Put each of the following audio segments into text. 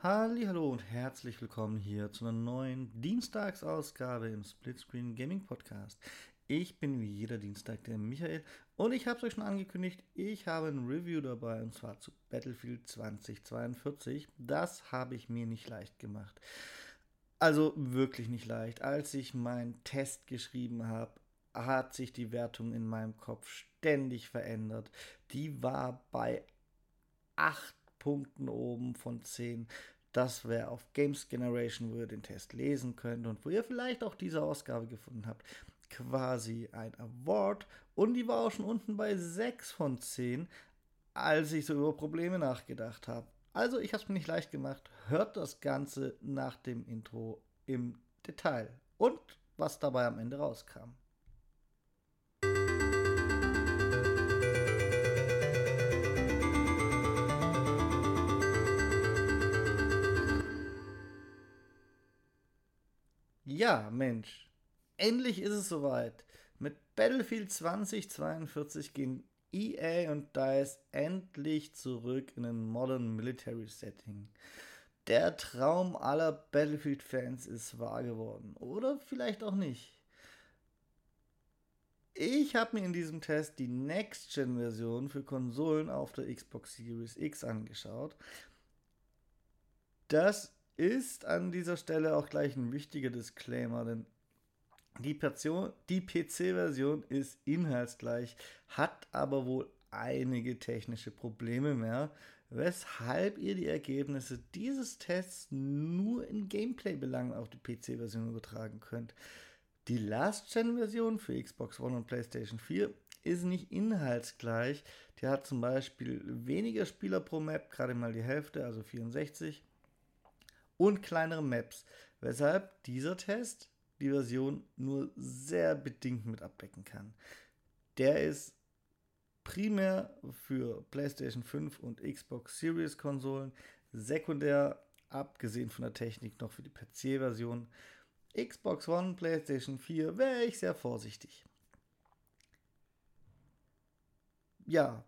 Hallo und herzlich willkommen hier zu einer neuen Dienstagsausgabe im Splitscreen Gaming Podcast. Ich bin wie jeder Dienstag der Michael und ich habe es euch schon angekündigt, ich habe ein Review dabei und zwar zu Battlefield 2042. Das habe ich mir nicht leicht gemacht. Also wirklich nicht leicht. Als ich meinen Test geschrieben habe, hat sich die Wertung in meinem Kopf ständig verändert. Die war bei 8 Punkten oben von 10. Das wäre auf Games Generation, wo ihr den Test lesen könnt und wo ihr vielleicht auch diese Ausgabe gefunden habt, quasi ein Award. Und die war auch schon unten bei 6 von 10, als ich so über Probleme nachgedacht habe. Also, ich habe es mir nicht leicht gemacht. Hört das Ganze nach dem Intro im Detail und was dabei am Ende rauskam. Ja, Mensch, endlich ist es soweit. Mit Battlefield 2042 gehen EA und DICE endlich zurück in ein Modern Military Setting. Der Traum aller Battlefield-Fans ist wahr geworden. Oder vielleicht auch nicht. Ich habe mir in diesem Test die Next-Gen-Version für Konsolen auf der Xbox Series X angeschaut. Das ist an dieser Stelle auch gleich ein wichtiger Disclaimer, denn die, die PC-Version ist inhaltsgleich, hat aber wohl einige technische Probleme mehr, weshalb ihr die Ergebnisse dieses Tests nur in Gameplay-Belangen auf die PC-Version übertragen könnt. Die Last-Gen-Version für Xbox One und PlayStation 4 ist nicht inhaltsgleich. Die hat zum Beispiel weniger Spieler pro Map, gerade mal die Hälfte, also 64 und kleinere Maps, weshalb dieser Test die Version nur sehr bedingt mit abdecken kann. Der ist primär für PlayStation 5 und Xbox Series Konsolen, sekundär abgesehen von der Technik noch für die PC-Version. Xbox One, PlayStation 4 wäre ich sehr vorsichtig. Ja,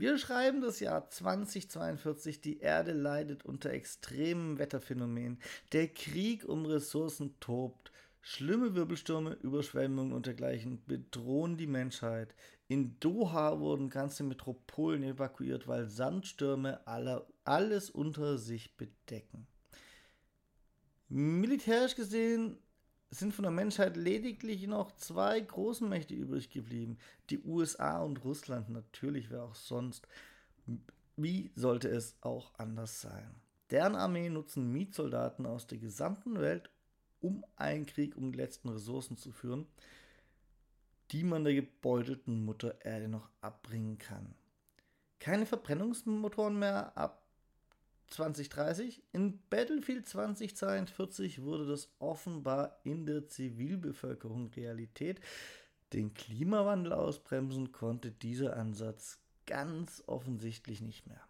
wir schreiben das Jahr 2042, die Erde leidet unter extremen Wetterphänomenen, der Krieg um Ressourcen tobt, schlimme Wirbelstürme, Überschwemmungen und dergleichen bedrohen die Menschheit. In Doha wurden ganze Metropolen evakuiert, weil Sandstürme aller, alles unter sich bedecken. Militärisch gesehen sind von der Menschheit lediglich noch zwei großen Mächte übrig geblieben. Die USA und Russland, natürlich wer auch sonst. Wie sollte es auch anders sein? Deren Armee nutzen Mietsoldaten aus der gesamten Welt, um einen Krieg um die letzten Ressourcen zu führen, die man der gebeutelten Mutter Erde noch abbringen kann. Keine Verbrennungsmotoren mehr ab 2030. In Battlefield 2042 wurde das offenbar in der Zivilbevölkerung Realität. Den Klimawandel ausbremsen konnte dieser Ansatz ganz offensichtlich nicht mehr.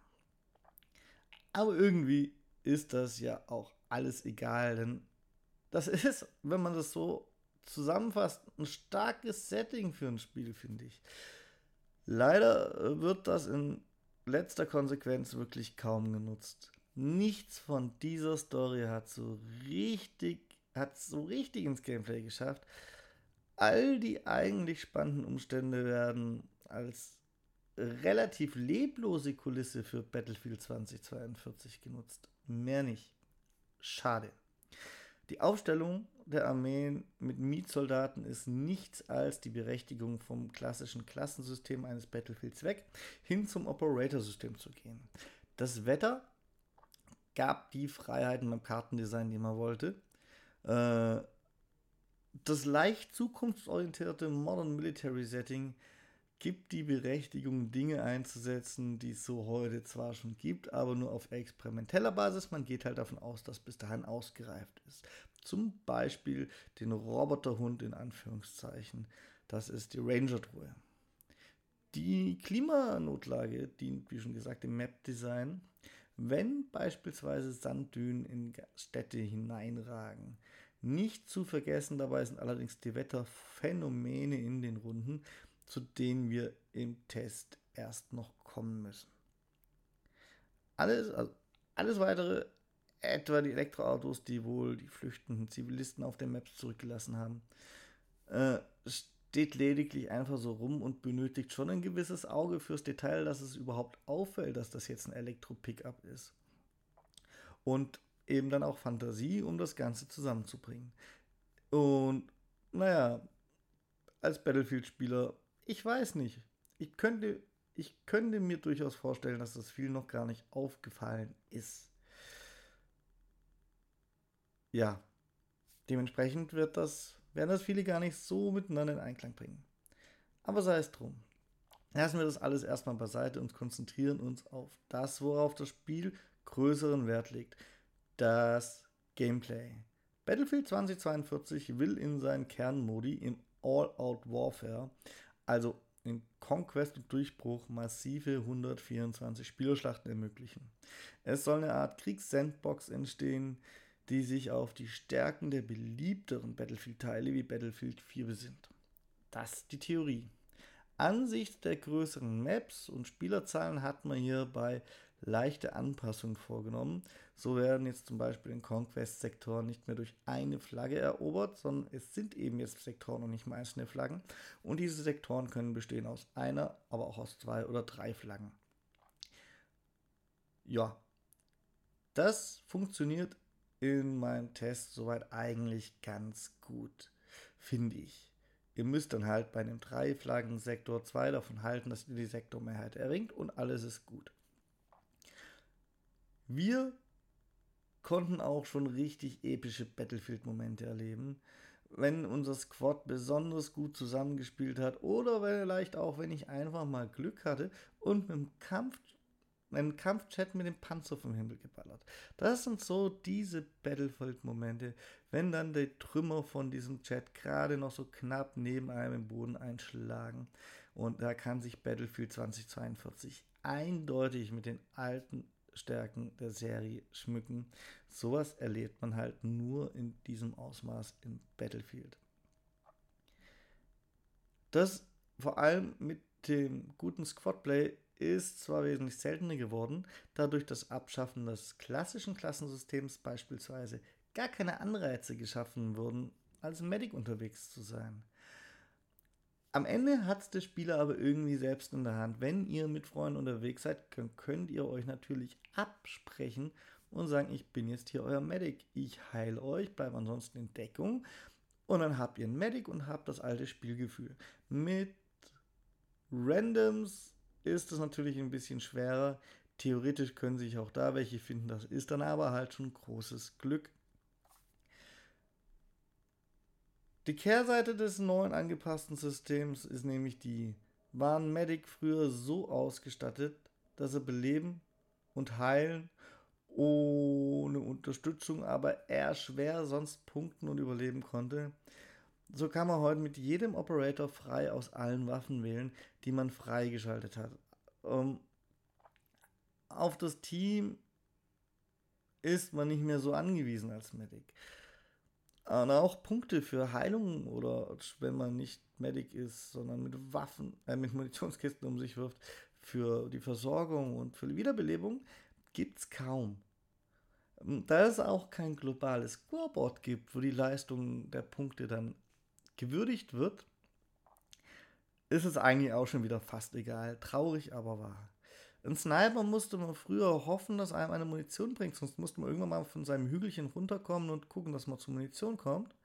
Aber irgendwie ist das ja auch alles egal, denn das ist, wenn man das so zusammenfasst, ein starkes Setting für ein Spiel, finde ich. Leider wird das in letzter Konsequenz wirklich kaum genutzt. Nichts von dieser Story hat so richtig, hat so richtig ins Gameplay geschafft. All die eigentlich spannenden Umstände werden als relativ leblose Kulisse für Battlefield 2042 genutzt. Mehr nicht. Schade. Die Aufstellung der Armeen mit Mietsoldaten ist nichts als die Berechtigung vom klassischen Klassensystem eines Battlefields weg, hin zum Operator-System zu gehen. Das Wetter gab die Freiheiten beim Kartendesign, die man wollte. Äh, das leicht zukunftsorientierte Modern Military Setting gibt die Berechtigung, Dinge einzusetzen, die es so heute zwar schon gibt, aber nur auf experimenteller Basis. Man geht halt davon aus, dass bis dahin ausgereift ist. Zum Beispiel den Roboterhund in Anführungszeichen. Das ist die Ranger-Truhe. Die Klimanotlage dient, wie schon gesagt, dem Map-Design. Wenn beispielsweise Sanddünen in Städte hineinragen. Nicht zu vergessen dabei sind allerdings die Wetterphänomene in den Runden, zu denen wir im Test erst noch kommen müssen. Alles, also alles weitere etwa die Elektroautos, die wohl die flüchtenden Zivilisten auf den Maps zurückgelassen haben. Äh, steht lediglich einfach so rum und benötigt schon ein gewisses Auge fürs Detail, dass es überhaupt auffällt, dass das jetzt ein Elektro-Pickup ist. Und eben dann auch Fantasie, um das Ganze zusammenzubringen. Und naja, als Battlefield-Spieler, ich weiß nicht. Ich könnte, ich könnte mir durchaus vorstellen, dass das viel noch gar nicht aufgefallen ist. Ja, dementsprechend wird das, werden das viele gar nicht so miteinander in Einklang bringen. Aber sei es drum. Lassen wir das alles erstmal beiseite und konzentrieren uns auf das, worauf das Spiel größeren Wert legt. Das Gameplay. Battlefield 2042 will in seinen Kernmodi im All-Out Warfare, also in Conquest und Durchbruch, massive 124 Spielerschlachten ermöglichen. Es soll eine Art Kriegs-Sandbox entstehen, die sich auf die Stärken der beliebteren Battlefield-Teile wie Battlefield 4 besinnt. Das ist die Theorie. Ansicht der größeren Maps und Spielerzahlen hat man hierbei leichte Anpassungen vorgenommen. So werden jetzt zum Beispiel in Conquest-Sektoren nicht mehr durch eine Flagge erobert, sondern es sind eben jetzt Sektoren und nicht mehr einzelne Flaggen. Und diese Sektoren können bestehen aus einer, aber auch aus zwei oder drei Flaggen. Ja, das funktioniert in meinem Test soweit eigentlich ganz gut, finde ich. Ihr müsst dann halt bei einem Drei-Flaggen-Sektor zwei davon halten, dass ihr die Sektormehrheit erringt und alles ist gut. Wir konnten auch schon richtig epische Battlefield-Momente erleben, wenn unser Squad besonders gut zusammengespielt hat oder vielleicht auch, wenn ich einfach mal Glück hatte und mit dem Kampf einen Kampfchat mit dem Panzer vom Himmel geballert. Das sind so diese Battlefield-Momente, wenn dann die Trümmer von diesem Chat gerade noch so knapp neben einem im Boden einschlagen. Und da kann sich Battlefield 2042 eindeutig mit den alten Stärken der Serie schmücken. Sowas erlebt man halt nur in diesem Ausmaß in Battlefield. Das vor allem mit dem guten Squadplay ist zwar wesentlich seltener geworden, da durch das Abschaffen des klassischen Klassensystems beispielsweise gar keine Anreize geschaffen wurden, als Medic unterwegs zu sein. Am Ende hat es der Spieler aber irgendwie selbst in der Hand. Wenn ihr mit Freunden unterwegs seid, könnt ihr euch natürlich absprechen und sagen, ich bin jetzt hier euer Medic, ich heile euch, bleibe ansonsten in Deckung und dann habt ihr einen Medic und habt das alte Spielgefühl. Mit Randoms ist es natürlich ein bisschen schwerer. Theoretisch können sich auch da welche finden, das ist dann aber halt schon großes Glück. Die Kehrseite des neuen angepassten Systems ist nämlich die, waren Medic früher so ausgestattet, dass er beleben und heilen ohne Unterstützung, aber eher schwer sonst punkten und überleben konnte. So kann man heute mit jedem Operator frei aus allen Waffen wählen, die man freigeschaltet hat. Ähm, auf das Team ist man nicht mehr so angewiesen als Medic. Und auch Punkte für Heilung oder wenn man nicht Medic ist, sondern mit Waffen, äh, mit Munitionskisten um sich wirft, für die Versorgung und für die Wiederbelebung gibt es kaum. Da es auch kein globales Scoreboard gibt, wo die Leistung der Punkte dann gewürdigt wird, ist es eigentlich auch schon wieder fast egal. Traurig, aber wahr. Ein Sniper musste man früher hoffen, dass einem eine Munition bringt, sonst musste man irgendwann mal von seinem Hügelchen runterkommen und gucken, dass man zur Munition kommt.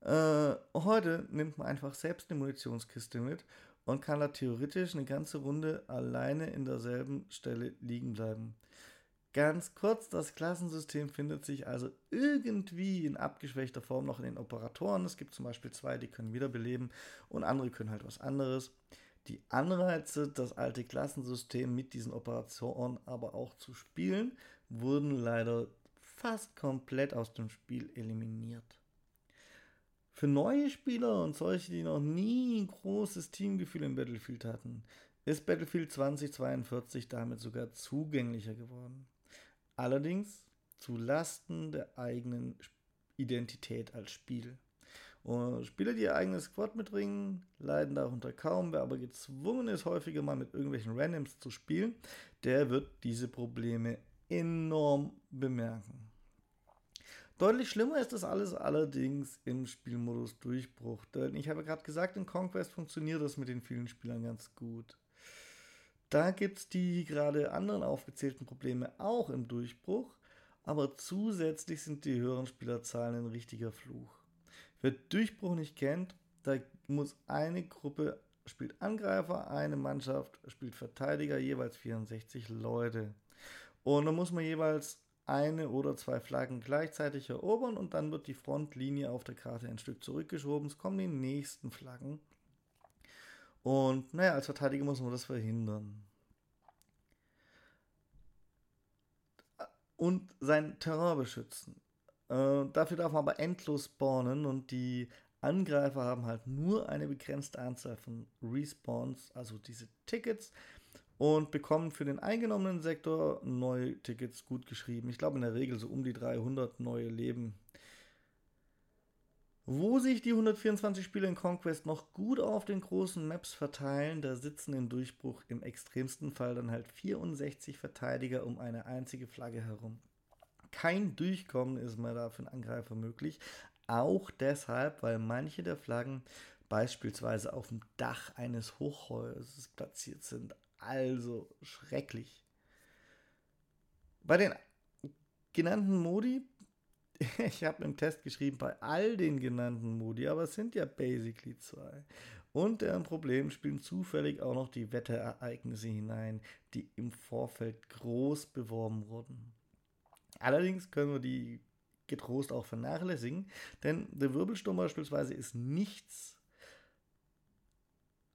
Äh, heute nimmt man einfach selbst eine Munitionskiste mit und kann da theoretisch eine ganze Runde alleine in derselben Stelle liegen bleiben. Ganz kurz, das Klassensystem findet sich also irgendwie in abgeschwächter Form noch in den Operatoren. Es gibt zum Beispiel zwei, die können wiederbeleben und andere können halt was anderes. Die Anreize, das alte Klassensystem mit diesen Operatoren aber auch zu spielen, wurden leider fast komplett aus dem Spiel eliminiert. Für neue Spieler und solche, die noch nie ein großes Teamgefühl im Battlefield hatten, ist Battlefield 2042 damit sogar zugänglicher geworden allerdings zu Lasten der eigenen Identität als Spiel. Und Spieler, die ihr eigenes Squad mitbringen, leiden darunter kaum. Wer aber gezwungen ist, häufiger mal mit irgendwelchen Randoms zu spielen, der wird diese Probleme enorm bemerken. Deutlich schlimmer ist das alles allerdings im Spielmodus Durchbruch, denn ich habe gerade gesagt, in Conquest funktioniert das mit den vielen Spielern ganz gut. Da gibt es die gerade anderen aufgezählten Probleme auch im Durchbruch, aber zusätzlich sind die höheren Spielerzahlen ein richtiger Fluch. Wer Durchbruch nicht kennt, da muss eine Gruppe spielt Angreifer, eine Mannschaft spielt Verteidiger, jeweils 64 Leute. Und dann muss man jeweils eine oder zwei Flaggen gleichzeitig erobern und dann wird die Frontlinie auf der Karte ein Stück zurückgeschoben. Es kommen die nächsten Flaggen. Und naja, als Verteidiger muss man das verhindern. Und sein Terrain beschützen. Äh, dafür darf man aber endlos spawnen und die Angreifer haben halt nur eine begrenzte Anzahl von Respawns, also diese Tickets, und bekommen für den eingenommenen Sektor neue Tickets gut geschrieben. Ich glaube in der Regel so um die 300 neue Leben. Wo sich die 124 Spieler in Conquest noch gut auf den großen Maps verteilen, da sitzen im Durchbruch im extremsten Fall dann halt 64 Verteidiger um eine einzige Flagge herum. Kein Durchkommen ist mehr da für einen Angreifer möglich. Auch deshalb, weil manche der Flaggen beispielsweise auf dem Dach eines Hochhäusers platziert sind. Also schrecklich. Bei den genannten Modi, ich habe im Test geschrieben, bei all den genannten Modi, aber es sind ja basically zwei. Und deren Problem spielen zufällig auch noch die Wetterereignisse hinein, die im Vorfeld groß beworben wurden. Allerdings können wir die getrost auch vernachlässigen, denn der Wirbelsturm beispielsweise ist nichts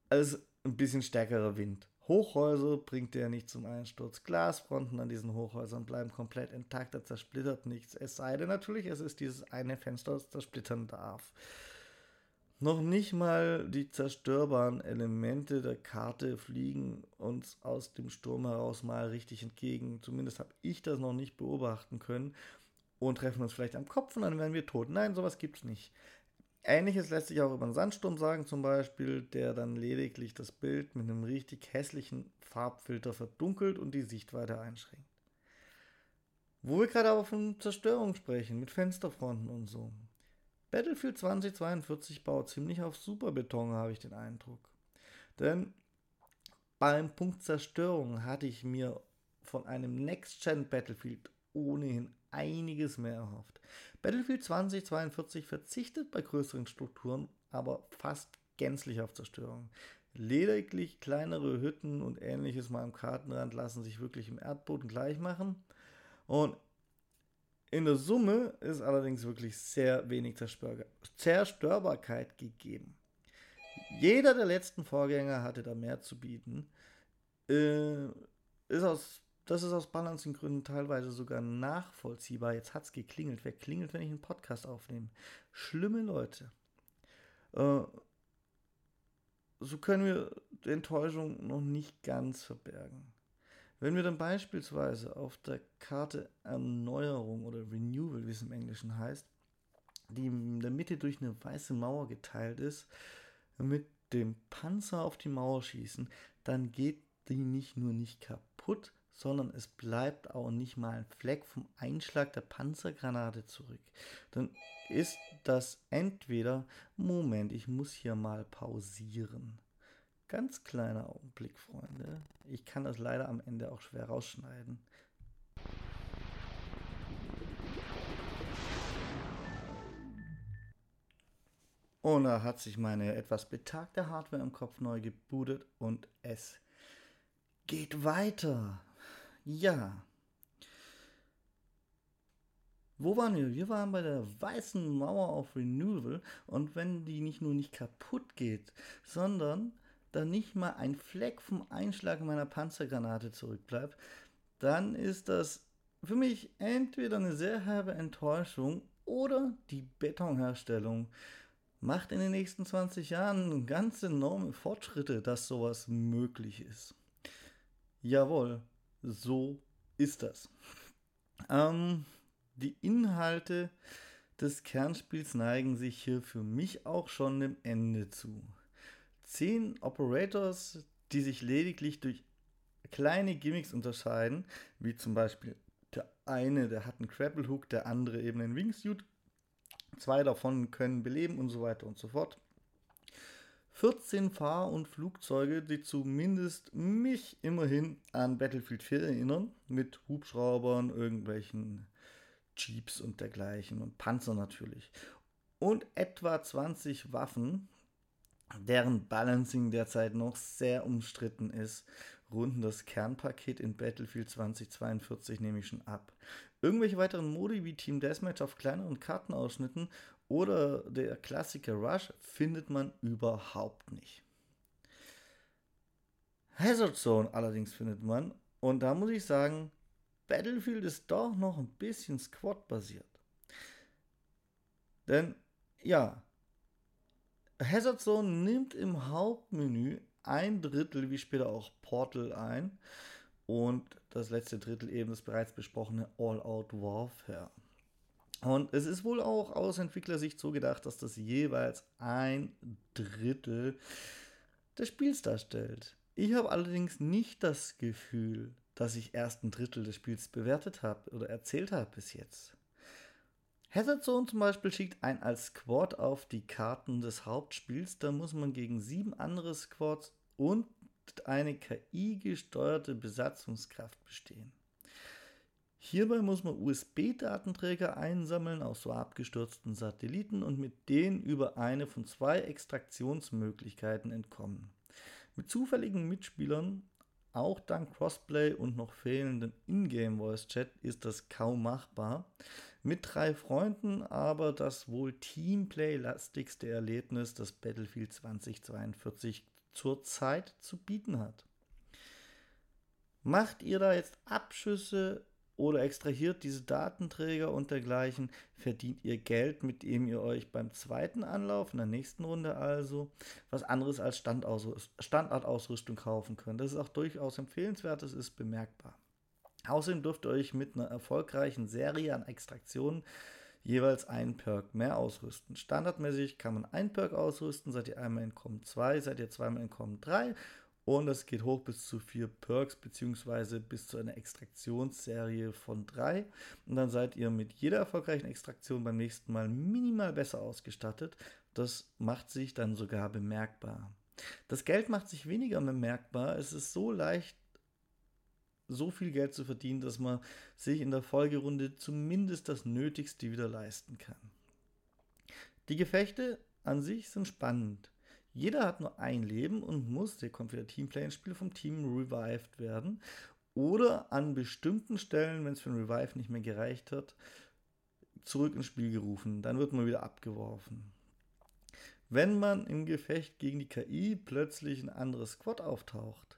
als ein bisschen stärkerer Wind. Hochhäuser bringt der nicht zum Einsturz. Glasfronten an diesen Hochhäusern bleiben komplett intakt, da zersplittert nichts. Es sei denn natürlich, es ist dieses eine Fenster, das zersplittern darf. Noch nicht mal die zerstörbaren Elemente der Karte fliegen uns aus dem Sturm heraus mal richtig entgegen. Zumindest habe ich das noch nicht beobachten können und treffen uns vielleicht am Kopf und dann werden wir tot. Nein, sowas gibt es nicht. Ähnliches lässt sich auch über einen Sandsturm sagen, zum Beispiel, der dann lediglich das Bild mit einem richtig hässlichen Farbfilter verdunkelt und die Sichtweite einschränkt. Wo wir gerade aber von Zerstörung sprechen, mit Fensterfronten und so. Battlefield 2042 baut ziemlich auf Superbeton, habe ich den Eindruck. Denn beim Punkt Zerstörung hatte ich mir von einem Next-Gen Battlefield ohnehin einiges mehr erhofft. Battlefield 2042 verzichtet bei größeren Strukturen aber fast gänzlich auf Zerstörung. Lediglich kleinere Hütten und ähnliches mal am Kartenrand lassen sich wirklich im Erdboden gleich machen. Und in der Summe ist allerdings wirklich sehr wenig Zerstörbarkeit gegeben. Jeder der letzten Vorgänger hatte da mehr zu bieten. Äh, ist aus das ist aus Balancing-Gründen teilweise sogar nachvollziehbar. Jetzt hat es geklingelt. Wer klingelt, wenn ich einen Podcast aufnehme? Schlimme Leute. Äh, so können wir die Enttäuschung noch nicht ganz verbergen. Wenn wir dann beispielsweise auf der Karte Erneuerung oder Renewal, wie es im Englischen heißt, die in der Mitte durch eine weiße Mauer geteilt ist, mit dem Panzer auf die Mauer schießen, dann geht die nicht nur nicht kaputt, sondern es bleibt auch nicht mal ein Fleck vom Einschlag der Panzergranate zurück. Dann ist das entweder, Moment, ich muss hier mal pausieren. Ganz kleiner Augenblick, Freunde. Ich kann das leider am Ende auch schwer rausschneiden. Und da hat sich meine etwas betagte Hardware im Kopf neu gebootet und es geht weiter. Ja. Wo waren wir? Wir waren bei der weißen Mauer auf Renewal und wenn die nicht nur nicht kaputt geht, sondern da nicht mal ein Fleck vom Einschlag meiner Panzergranate zurückbleibt, dann ist das für mich entweder eine sehr herbe Enttäuschung oder die Betonherstellung macht in den nächsten 20 Jahren ganz enorme Fortschritte, dass sowas möglich ist. Jawohl, so ist das. Ähm, die Inhalte des Kernspiels neigen sich hier für mich auch schon dem Ende zu. Zehn Operators, die sich lediglich durch kleine Gimmicks unterscheiden, wie zum Beispiel eine, der hat einen Grapple Hook, der andere eben einen Wingsuit. Zwei davon können beleben und so weiter und so fort. 14 Fahr- und Flugzeuge, die zumindest mich immerhin an Battlefield 4 erinnern, mit Hubschraubern, irgendwelchen Jeeps und dergleichen und Panzer natürlich. Und etwa 20 Waffen, deren Balancing derzeit noch sehr umstritten ist, runden das Kernpaket in Battlefield 2042 nämlich schon ab. Irgendwelche weiteren Modi wie Team Deathmatch auf kleineren Kartenausschnitten oder der Klassiker Rush findet man überhaupt nicht. Hazard Zone allerdings findet man und da muss ich sagen, Battlefield ist doch noch ein bisschen Squad-basiert. Denn ja, Hazard Zone nimmt im Hauptmenü ein Drittel, wie später auch Portal ein und das letzte Drittel eben das bereits besprochene All-Out Warfare. Und es ist wohl auch aus Entwicklersicht so gedacht, dass das jeweils ein Drittel des Spiels darstellt. Ich habe allerdings nicht das Gefühl, dass ich erst ein Drittel des Spiels bewertet habe oder erzählt habe bis jetzt. Hazard Zone zum Beispiel schickt ein als Squad auf die Karten des Hauptspiels. Da muss man gegen sieben andere Squads und eine KI-gesteuerte Besatzungskraft bestehen. Hierbei muss man USB-Datenträger einsammeln aus so abgestürzten Satelliten und mit denen über eine von zwei Extraktionsmöglichkeiten entkommen. Mit zufälligen Mitspielern, auch dank Crossplay und noch fehlendem Ingame Voice Chat, ist das kaum machbar. Mit drei Freunden aber das wohl Teamplay-lastigste Erlebnis, das Battlefield 2042 zurzeit zu bieten hat. Macht ihr da jetzt Abschüsse oder extrahiert diese Datenträger und dergleichen, verdient ihr Geld, mit dem ihr euch beim zweiten Anlauf, in der nächsten Runde also, was anderes als Standardausrüstung kaufen könnt. Das ist auch durchaus empfehlenswert, das ist bemerkbar. Außerdem dürft ihr euch mit einer erfolgreichen Serie an Extraktionen jeweils einen Perk mehr ausrüsten. Standardmäßig kann man einen Perk ausrüsten, seid ihr einmal in Com 2, seid ihr zweimal in Com 3 und es geht hoch bis zu vier Perks, beziehungsweise bis zu einer Extraktionsserie von drei. Und dann seid ihr mit jeder erfolgreichen Extraktion beim nächsten Mal minimal besser ausgestattet. Das macht sich dann sogar bemerkbar. Das Geld macht sich weniger bemerkbar. Es ist so leicht, so viel Geld zu verdienen, dass man sich in der Folgerunde zumindest das Nötigste wieder leisten kann. Die Gefechte an sich sind spannend. Jeder hat nur ein Leben und muss, der kommt wieder Teamplay ins Spiel, vom Team revived werden. Oder an bestimmten Stellen, wenn es für ein Revive nicht mehr gereicht hat, zurück ins Spiel gerufen. Dann wird man wieder abgeworfen. Wenn man im Gefecht gegen die KI plötzlich ein anderes Squad auftaucht,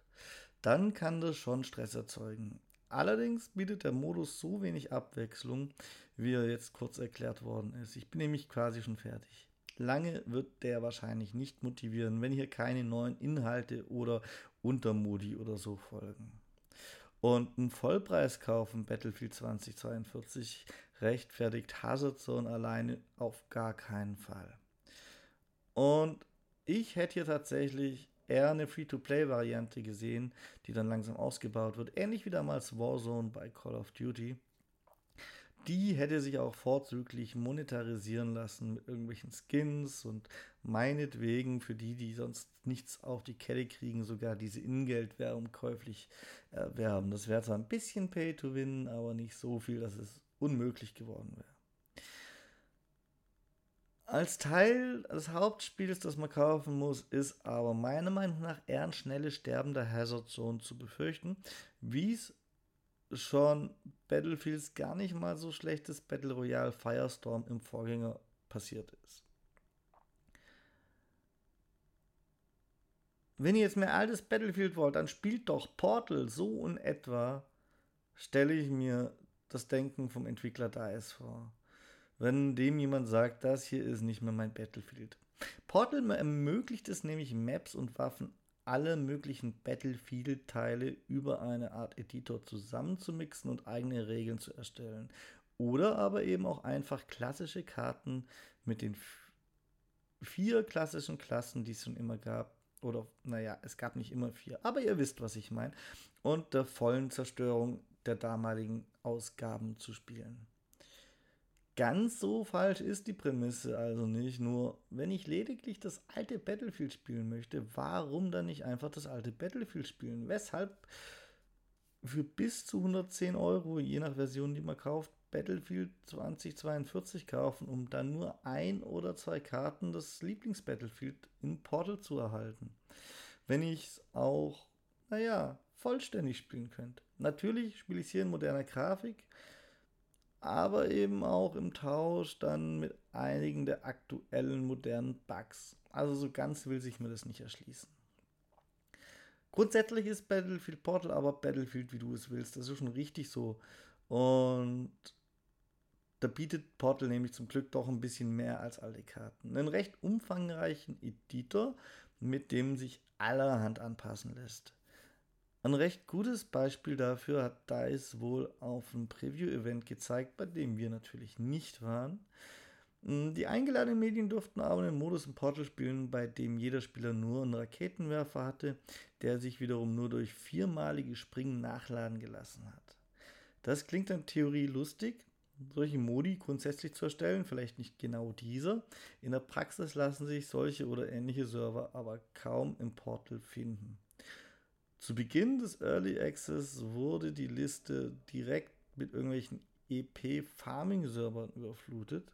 dann kann das schon Stress erzeugen. Allerdings bietet der Modus so wenig Abwechslung, wie er jetzt kurz erklärt worden ist. Ich bin nämlich quasi schon fertig. Lange wird der wahrscheinlich nicht motivieren, wenn hier keine neuen Inhalte oder Untermodi oder so folgen. Und ein Vollpreiskauf im Battlefield 2042 rechtfertigt Hazard Zone alleine auf gar keinen Fall. Und ich hätte hier tatsächlich eher eine Free-to-Play-Variante gesehen, die dann langsam ausgebaut wird, ähnlich wie damals Warzone bei Call of Duty die hätte sich auch vorzüglich monetarisieren lassen mit irgendwelchen Skins und meinetwegen für die, die sonst nichts auf die Kette kriegen, sogar diese Ingeld-Währung käuflich erwerben. Das wäre zwar ein bisschen Pay to Win, aber nicht so viel, dass es unmöglich geworden wäre. Als Teil des Hauptspiels, das man kaufen muss, ist aber meiner Meinung nach eher ein schnelles Sterben der Hazard Zone zu befürchten, wie es schon Battlefields gar nicht mal so schlechtes Battle Royale Firestorm im Vorgänger passiert ist. Wenn ihr jetzt mehr altes Battlefield wollt, dann spielt doch Portal so in etwa, stelle ich mir das Denken vom Entwickler DICE vor. Wenn dem jemand sagt, das hier ist nicht mehr mein Battlefield. Portal ermöglicht es nämlich Maps und Waffen alle möglichen Battlefield-Teile über eine Art Editor zusammenzumixen und eigene Regeln zu erstellen. Oder aber eben auch einfach klassische Karten mit den vier klassischen Klassen, die es schon immer gab. Oder, naja, es gab nicht immer vier, aber ihr wisst, was ich meine. Und der vollen Zerstörung der damaligen Ausgaben zu spielen. Ganz so falsch ist die Prämisse also nicht, nur wenn ich lediglich das alte Battlefield spielen möchte, warum dann nicht einfach das alte Battlefield spielen? Weshalb für bis zu 110 Euro, je nach Version, die man kauft, Battlefield 2042 kaufen, um dann nur ein oder zwei Karten des Lieblings-Battlefield in Portal zu erhalten. Wenn ich es auch, naja, vollständig spielen könnte. Natürlich spiele ich es hier in moderner Grafik, aber eben auch im Tausch dann mit einigen der aktuellen modernen Bugs. Also so ganz will sich mir das nicht erschließen. Grundsätzlich ist Battlefield Portal aber Battlefield, wie du es willst. Das ist schon richtig so. Und da bietet Portal nämlich zum Glück doch ein bisschen mehr als alle Karten. Einen recht umfangreichen Editor, mit dem sich allerhand anpassen lässt. Ein recht gutes Beispiel dafür hat DICE wohl auf einem Preview-Event gezeigt, bei dem wir natürlich nicht waren. Hm, die eingeladenen Medien durften aber einen Modus im Portal spielen, bei dem jeder Spieler nur einen Raketenwerfer hatte, der sich wiederum nur durch viermalige Springen nachladen gelassen hat. Das klingt in Theorie lustig, solche Modi grundsätzlich zu erstellen, vielleicht nicht genau dieser. In der Praxis lassen sich solche oder ähnliche Server aber kaum im Portal finden. Zu Beginn des Early Access wurde die Liste direkt mit irgendwelchen EP-Farming-Servern überflutet,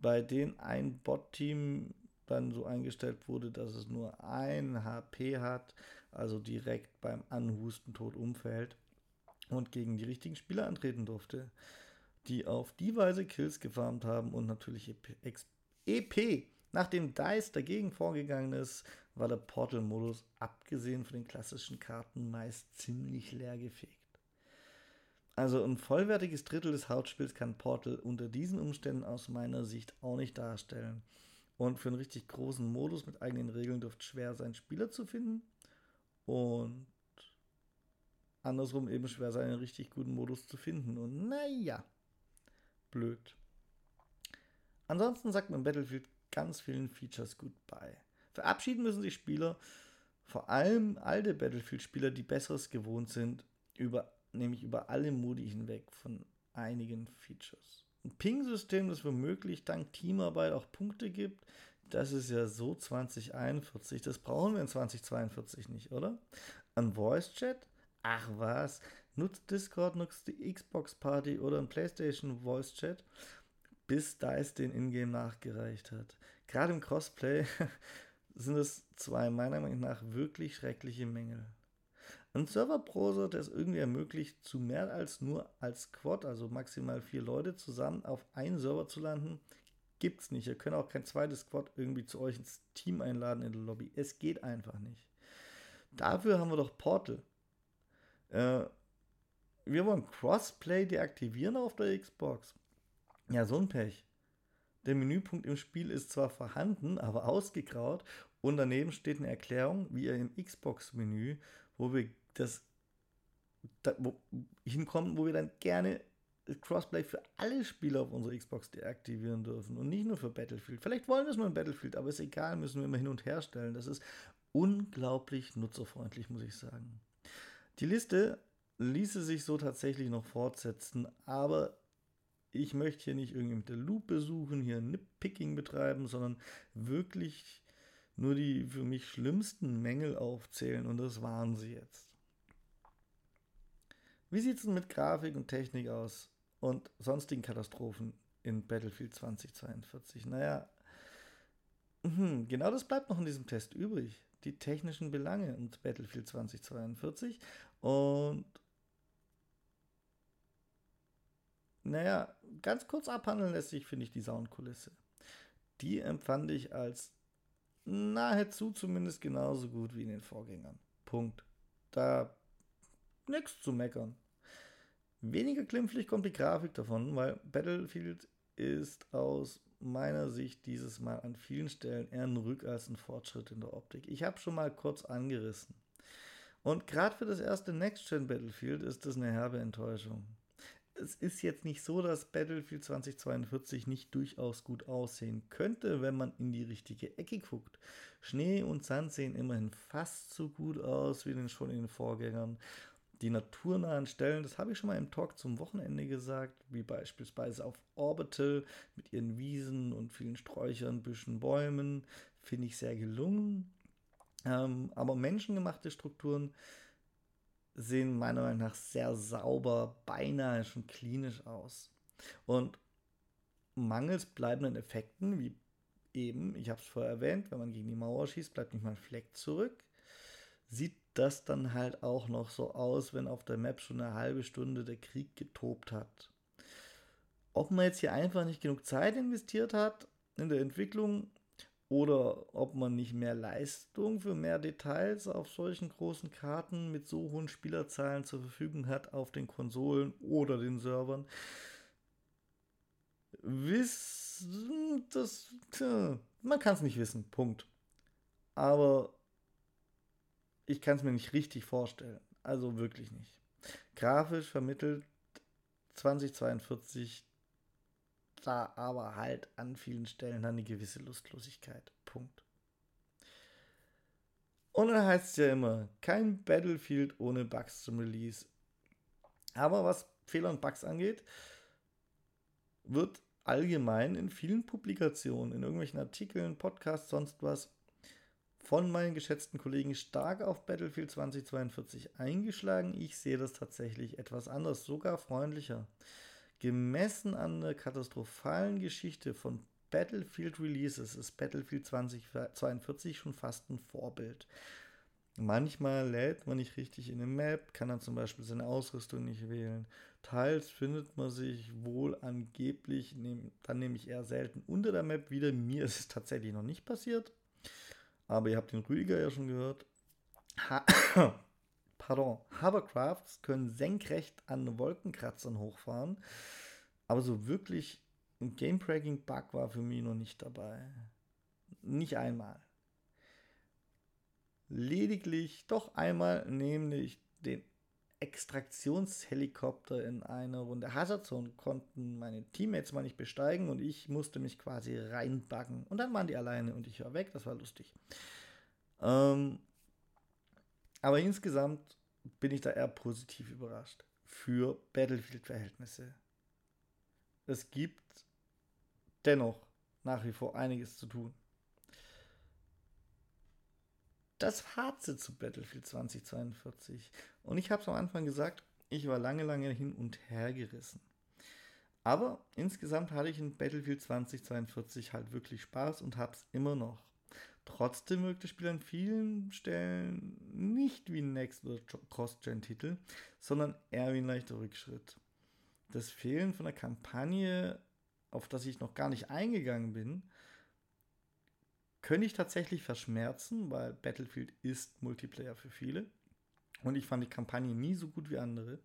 bei denen ein Bot-Team dann so eingestellt wurde, dass es nur ein HP hat, also direkt beim Anhusten tot umfällt und gegen die richtigen Spieler antreten durfte, die auf die Weise Kills gefarmt haben und natürlich EP. EP Nachdem DICE dagegen vorgegangen ist, war der Portal-Modus abgesehen von den klassischen Karten meist ziemlich leergefegt. Also ein vollwertiges Drittel des Hauptspiels kann Portal unter diesen Umständen aus meiner Sicht auch nicht darstellen. Und für einen richtig großen Modus mit eigenen Regeln dürfte schwer sein, Spieler zu finden. Und andersrum eben schwer sein, einen richtig guten Modus zu finden. Und naja, blöd. Ansonsten sagt man Battlefield ganz vielen Features bei. Verabschieden müssen sich Spieler, vor allem alte Battlefield-Spieler, die Besseres gewohnt sind, über, nämlich über alle Modi hinweg von einigen Features. Ein Ping-System, das womöglich dank Teamarbeit auch Punkte gibt, das ist ja so 2041. Das brauchen wir in 2042 nicht, oder? Ein Voice-Chat? Ach was, nutzt Discord, nutzt die Xbox Party oder ein PlayStation Voice Chat bis DICE den Ingame nachgereicht hat. Gerade im Crossplay sind es zwei meiner Meinung nach wirklich schreckliche Mängel. Ein Server-Browser, der es irgendwie ermöglicht, zu mehr als nur als Squad, also maximal vier Leute zusammen auf einen Server zu landen, gibt es nicht. Ihr könnt auch kein zweites Squad irgendwie zu euch ins Team einladen in der Lobby. Es geht einfach nicht. Dafür haben wir doch Portal. Äh, wir wollen Crossplay deaktivieren auf der Xbox. Ja, so ein Pech. Der Menüpunkt im Spiel ist zwar vorhanden, aber ausgegraut und daneben steht eine Erklärung, wie ihr im Xbox-Menü, wo wir das da, wo, hinkommen, wo wir dann gerne Crossplay für alle Spieler auf unserer Xbox deaktivieren dürfen und nicht nur für Battlefield. Vielleicht wollen wir es nur in Battlefield, aber ist egal, müssen wir immer hin und her stellen. Das ist unglaublich nutzerfreundlich, muss ich sagen. Die Liste ließe sich so tatsächlich noch fortsetzen, aber ich möchte hier nicht irgendwie mit der Lupe suchen, hier Nitpicking betreiben, sondern wirklich nur die für mich schlimmsten Mängel aufzählen und das waren sie jetzt. Wie sieht es denn mit Grafik und Technik aus und sonstigen Katastrophen in Battlefield 2042? Naja, hm, genau das bleibt noch in diesem Test übrig. Die technischen Belange und Battlefield 2042 und Naja, ganz kurz abhandeln lässt sich, finde ich, die Soundkulisse. Die empfand ich als nahezu zumindest genauso gut wie in den Vorgängern. Punkt. Da nichts zu meckern. Weniger glimpflich kommt die Grafik davon, weil Battlefield ist aus meiner Sicht dieses Mal an vielen Stellen eher ein Rück als ein Fortschritt in der Optik. Ich habe schon mal kurz angerissen. Und gerade für das erste Next-Gen Battlefield ist das eine herbe Enttäuschung es ist jetzt nicht so, dass Battlefield 2042 nicht durchaus gut aussehen könnte, wenn man in die richtige Ecke guckt. Schnee und Sand sehen immerhin fast so gut aus wie den schon in den Vorgängern. Die naturnahen Stellen, das habe ich schon mal im Talk zum Wochenende gesagt, wie beispielsweise auf Orbital mit ihren Wiesen und vielen Sträuchern, Büschen, Bäumen, finde ich sehr gelungen. Ähm, aber menschengemachte Strukturen sehen meiner Meinung nach sehr sauber, beinahe schon klinisch aus. Und mangels bleibenden Effekten, wie eben, ich habe es vorher erwähnt, wenn man gegen die Mauer schießt, bleibt nicht mal ein Fleck zurück, sieht das dann halt auch noch so aus, wenn auf der Map schon eine halbe Stunde der Krieg getobt hat. Ob man jetzt hier einfach nicht genug Zeit investiert hat in der Entwicklung oder ob man nicht mehr Leistung für mehr Details auf solchen großen Karten mit so hohen Spielerzahlen zur Verfügung hat auf den Konsolen oder den Servern, wissen, das, man kann es nicht wissen, Punkt. Aber ich kann es mir nicht richtig vorstellen. Also wirklich nicht. Grafisch vermittelt 2042 da aber halt an vielen Stellen dann eine gewisse Lustlosigkeit. Punkt. Und dann heißt es ja immer, kein Battlefield ohne Bugs zum Release. Aber was Fehler und Bugs angeht, wird allgemein in vielen Publikationen, in irgendwelchen Artikeln, Podcasts, sonst was, von meinen geschätzten Kollegen stark auf Battlefield 2042 eingeschlagen. Ich sehe das tatsächlich etwas anders, sogar freundlicher. Gemessen an der katastrophalen Geschichte von Battlefield Releases ist Battlefield 2042 schon fast ein Vorbild. Manchmal lädt man nicht richtig in eine Map, kann dann zum Beispiel seine Ausrüstung nicht wählen. Teils findet man sich wohl angeblich, dann nehme ich eher selten unter der Map wieder. Mir ist es tatsächlich noch nicht passiert. Aber ihr habt den Rüdiger ja schon gehört. Ha Pardon, Hovercrafts können senkrecht an Wolkenkratzern hochfahren. Aber so wirklich ein Game-Breaking-Bug war für mich noch nicht dabei. Nicht einmal. Lediglich doch einmal, nämlich den Extraktionshelikopter in einer Runde Hazard Zone konnten meine Teammates mal nicht besteigen und ich musste mich quasi reinbuggen. Und dann waren die alleine und ich war weg, das war lustig. Ähm, aber insgesamt bin ich da eher positiv überrascht für Battlefield-Verhältnisse. Es gibt dennoch nach wie vor einiges zu tun das Fazit zu Battlefield 2042. Und ich habe es am Anfang gesagt, ich war lange, lange hin und her gerissen. Aber insgesamt hatte ich in Battlefield 2042 halt wirklich Spaß und habe es immer noch. Trotzdem wirkt das Spiel an vielen Stellen nicht wie ein Next- oder Cross-Gen-Titel, sondern eher wie ein leichter Rückschritt. Das Fehlen von der Kampagne, auf das ich noch gar nicht eingegangen bin, könnte ich tatsächlich verschmerzen, weil Battlefield ist Multiplayer für viele. Und ich fand die Kampagne nie so gut wie andere.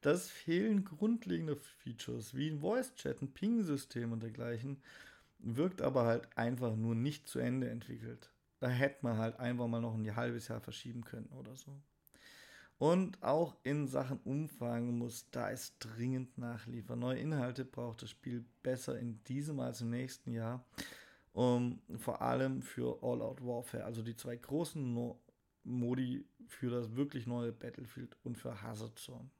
Das fehlen grundlegende Features wie ein Voice-Chat, ein Ping-System und dergleichen, wirkt aber halt einfach nur nicht zu Ende entwickelt. Da hätte man halt einfach mal noch ein halbes Jahr verschieben können oder so. Und auch in Sachen Umfang muss da es dringend nachliefern. Neue Inhalte braucht das Spiel besser in diesem als im nächsten Jahr um, vor allem für All Out Warfare, also die zwei großen no Modi für das wirklich neue Battlefield und für Hazard Zone.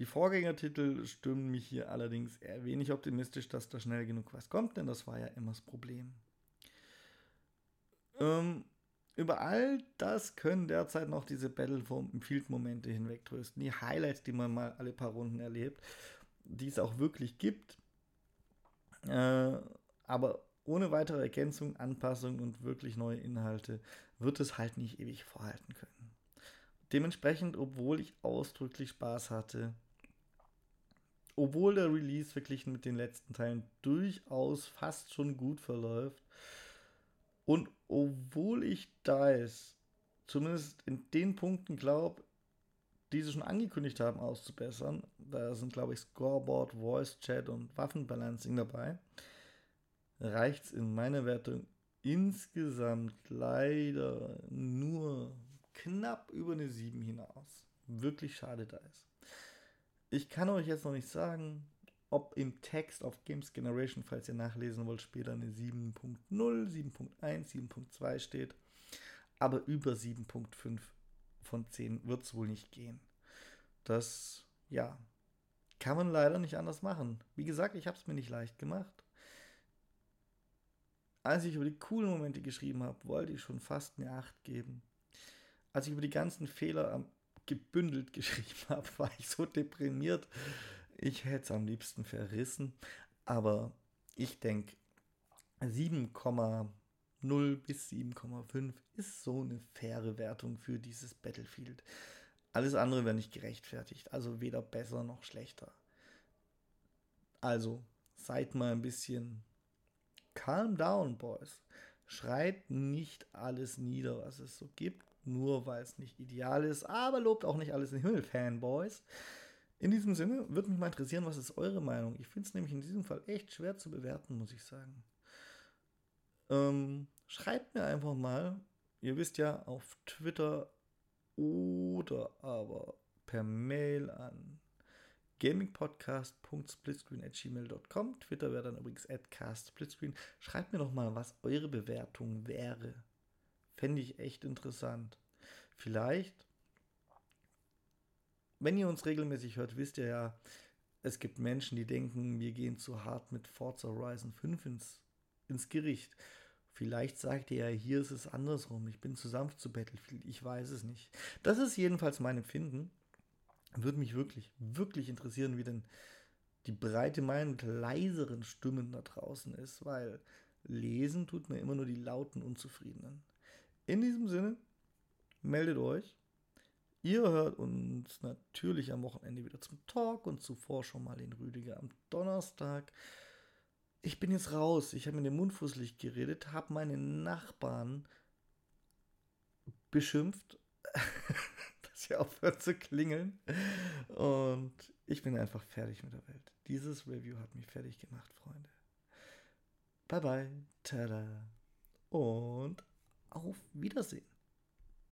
Die Vorgängertitel stimmen mich hier allerdings eher wenig optimistisch, dass da schnell genug was kommt, denn das war ja immer das Problem. Ähm, über all das können derzeit noch diese Battlefield-Momente hinwegtrösten. Die Highlights, die man mal alle paar Runden erlebt, die es auch wirklich gibt, äh, aber ohne weitere Ergänzung, Anpassung und wirklich neue Inhalte wird es halt nicht ewig vorhalten können. Dementsprechend, obwohl ich ausdrücklich Spaß hatte, obwohl der Release verglichen mit den letzten Teilen durchaus fast schon gut verläuft und obwohl ich es zumindest in den Punkten glaube, die sie schon angekündigt haben, auszubessern. Da sind, glaube ich, Scoreboard, Voice Chat und Waffenbalancing dabei. Reicht es in meiner Wertung insgesamt leider nur knapp über eine 7 hinaus. Wirklich schade ist. Ich kann euch jetzt noch nicht sagen, ob im Text auf Games Generation, falls ihr nachlesen wollt, später eine 7.0, 7.1, 7.2 steht. Aber über 7.5 von 10 wird es wohl nicht gehen. Das, ja, kann man leider nicht anders machen. Wie gesagt, ich habe es mir nicht leicht gemacht. Als ich über die coolen Momente geschrieben habe, wollte ich schon fast eine 8 geben. Als ich über die ganzen Fehler gebündelt geschrieben habe, war ich so deprimiert. Ich hätte es am liebsten verrissen. Aber ich denke, 7,0 bis 7,5 ist so eine faire Wertung für dieses Battlefield. Alles andere wäre nicht gerechtfertigt. Also weder besser noch schlechter. Also seid mal ein bisschen calm down, Boys. Schreit nicht alles nieder, was es so gibt, nur weil es nicht ideal ist, aber lobt auch nicht alles in den Himmel, Fanboys. In diesem Sinne würde mich mal interessieren, was ist eure Meinung? Ich finde es nämlich in diesem Fall echt schwer zu bewerten, muss ich sagen. Ähm, schreibt mir einfach mal, ihr wisst ja, auf Twitter oder aber per Mail an gamingpodcast.splitscreen.gmail.com. Twitter wäre dann übrigens @castsplitscreen. Schreibt mir doch mal, was eure Bewertung wäre. Fände ich echt interessant. Vielleicht wenn ihr uns regelmäßig hört, wisst ihr ja, es gibt Menschen, die denken, wir gehen zu hart mit Forza Horizon 5 ins, ins Gericht. Vielleicht sagt ihr ja, hier ist es andersrum. Ich bin zu sanft zu Battlefield. Ich weiß es nicht. Das ist jedenfalls mein Empfinden. Würde mich wirklich, wirklich interessieren, wie denn die breite Meinung mit leiseren Stimmen da draußen ist, weil lesen tut mir immer nur die lauten Unzufriedenen. In diesem Sinne, meldet euch. Ihr hört uns natürlich am Wochenende wieder zum Talk und zuvor schon mal den Rüdiger am Donnerstag. Ich bin jetzt raus. Ich habe mit dem Mund fußlich geredet, habe meine Nachbarn beschimpft, dass sie aufhört zu klingeln. Und ich bin einfach fertig mit der Welt. Dieses Review hat mich fertig gemacht, Freunde. Bye bye. Tada. Und auf Wiedersehen.